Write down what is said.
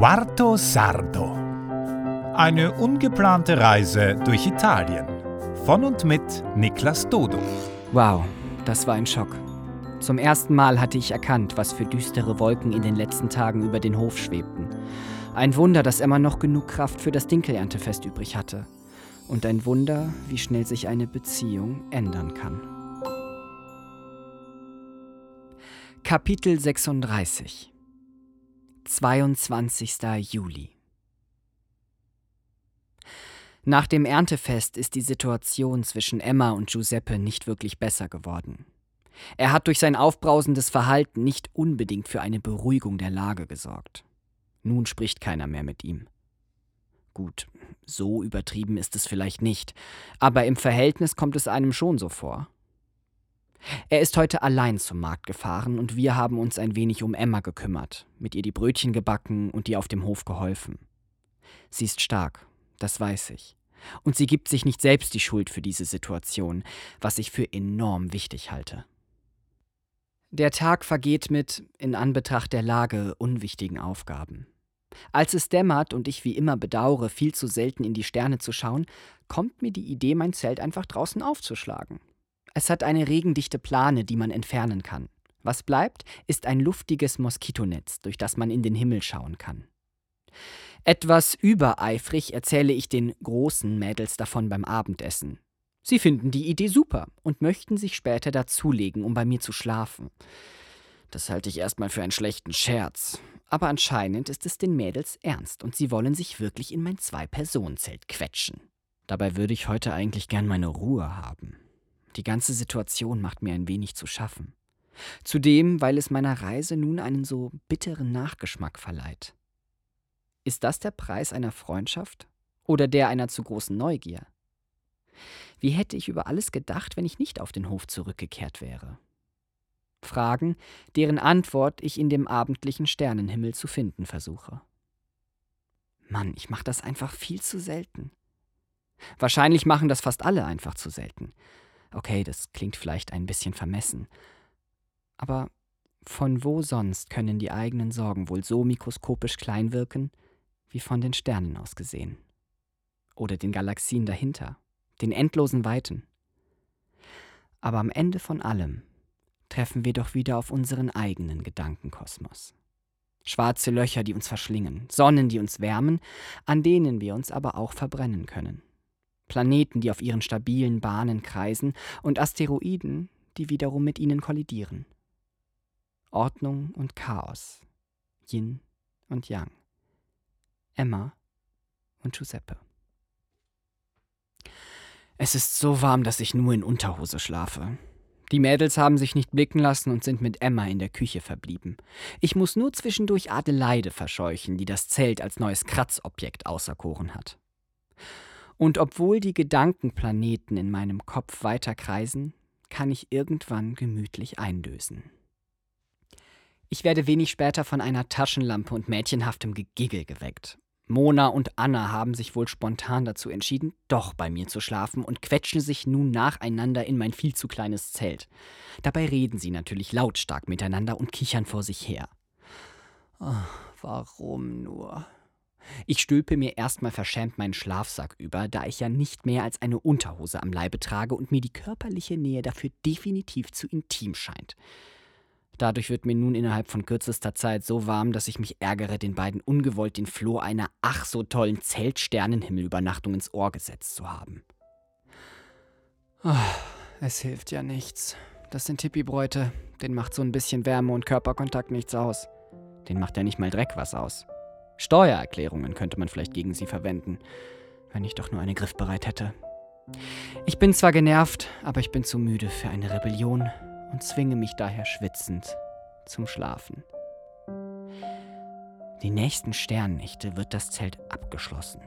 Quarto Sardo. Eine ungeplante Reise durch Italien. Von und mit Niklas Dodo. Wow, das war ein Schock. Zum ersten Mal hatte ich erkannt, was für düstere Wolken in den letzten Tagen über den Hof schwebten. Ein Wunder, dass Emma noch genug Kraft für das Dinkelerntefest übrig hatte. Und ein Wunder, wie schnell sich eine Beziehung ändern kann. Kapitel 36 22. Juli Nach dem Erntefest ist die Situation zwischen Emma und Giuseppe nicht wirklich besser geworden. Er hat durch sein aufbrausendes Verhalten nicht unbedingt für eine Beruhigung der Lage gesorgt. Nun spricht keiner mehr mit ihm. Gut, so übertrieben ist es vielleicht nicht, aber im Verhältnis kommt es einem schon so vor. Er ist heute allein zum Markt gefahren und wir haben uns ein wenig um Emma gekümmert, mit ihr die Brötchen gebacken und ihr auf dem Hof geholfen. Sie ist stark, das weiß ich. Und sie gibt sich nicht selbst die Schuld für diese Situation, was ich für enorm wichtig halte. Der Tag vergeht mit, in Anbetracht der Lage, unwichtigen Aufgaben. Als es dämmert und ich wie immer bedauere, viel zu selten in die Sterne zu schauen, kommt mir die Idee, mein Zelt einfach draußen aufzuschlagen. Es hat eine regendichte Plane, die man entfernen kann. Was bleibt, ist ein luftiges Moskitonetz, durch das man in den Himmel schauen kann. Etwas übereifrig erzähle ich den großen Mädels davon beim Abendessen. Sie finden die Idee super und möchten sich später dazulegen, um bei mir zu schlafen. Das halte ich erstmal für einen schlechten Scherz. Aber anscheinend ist es den Mädels ernst und sie wollen sich wirklich in mein Zwei-Personen-Zelt quetschen. Dabei würde ich heute eigentlich gern meine Ruhe haben. Die ganze Situation macht mir ein wenig zu schaffen. Zudem, weil es meiner Reise nun einen so bitteren Nachgeschmack verleiht. Ist das der Preis einer Freundschaft oder der einer zu großen Neugier? Wie hätte ich über alles gedacht, wenn ich nicht auf den Hof zurückgekehrt wäre? Fragen, deren Antwort ich in dem abendlichen Sternenhimmel zu finden versuche. Mann, ich mache das einfach viel zu selten. Wahrscheinlich machen das fast alle einfach zu selten. Okay, das klingt vielleicht ein bisschen vermessen. Aber von wo sonst können die eigenen Sorgen wohl so mikroskopisch klein wirken, wie von den Sternen aus gesehen? Oder den Galaxien dahinter, den endlosen Weiten? Aber am Ende von allem treffen wir doch wieder auf unseren eigenen Gedankenkosmos. Schwarze Löcher, die uns verschlingen, Sonnen, die uns wärmen, an denen wir uns aber auch verbrennen können. Planeten, die auf ihren stabilen Bahnen kreisen, und Asteroiden, die wiederum mit ihnen kollidieren. Ordnung und Chaos, Yin und Yang, Emma und Giuseppe. Es ist so warm, dass ich nur in Unterhose schlafe. Die Mädels haben sich nicht blicken lassen und sind mit Emma in der Küche verblieben. Ich muss nur zwischendurch Adelaide verscheuchen, die das Zelt als neues Kratzobjekt auserkoren hat. Und obwohl die Gedankenplaneten in meinem Kopf weiter kreisen, kann ich irgendwann gemütlich eindösen. Ich werde wenig später von einer Taschenlampe und mädchenhaftem Gegiggel geweckt. Mona und Anna haben sich wohl spontan dazu entschieden, doch bei mir zu schlafen und quetschen sich nun nacheinander in mein viel zu kleines Zelt. Dabei reden sie natürlich lautstark miteinander und kichern vor sich her. Oh, warum nur? Ich stülpe mir erstmal verschämt meinen Schlafsack über, da ich ja nicht mehr als eine Unterhose am Leibe trage und mir die körperliche Nähe dafür definitiv zu intim scheint. Dadurch wird mir nun innerhalb von kürzester Zeit so warm, dass ich mich ärgere, den beiden ungewollt den Floh einer ach so tollen Zeltsternenhimmelübernachtung ins Ohr gesetzt zu haben. Oh, es hilft ja nichts. Das sind Hippie-Bräute. Den macht so ein bisschen Wärme und Körperkontakt nichts aus. Den macht ja nicht mal Dreck was aus. Steuererklärungen könnte man vielleicht gegen sie verwenden, wenn ich doch nur eine griffbereit hätte. Ich bin zwar genervt, aber ich bin zu müde für eine Rebellion und zwinge mich daher schwitzend zum Schlafen. Die nächsten Sternnächte wird das Zelt abgeschlossen.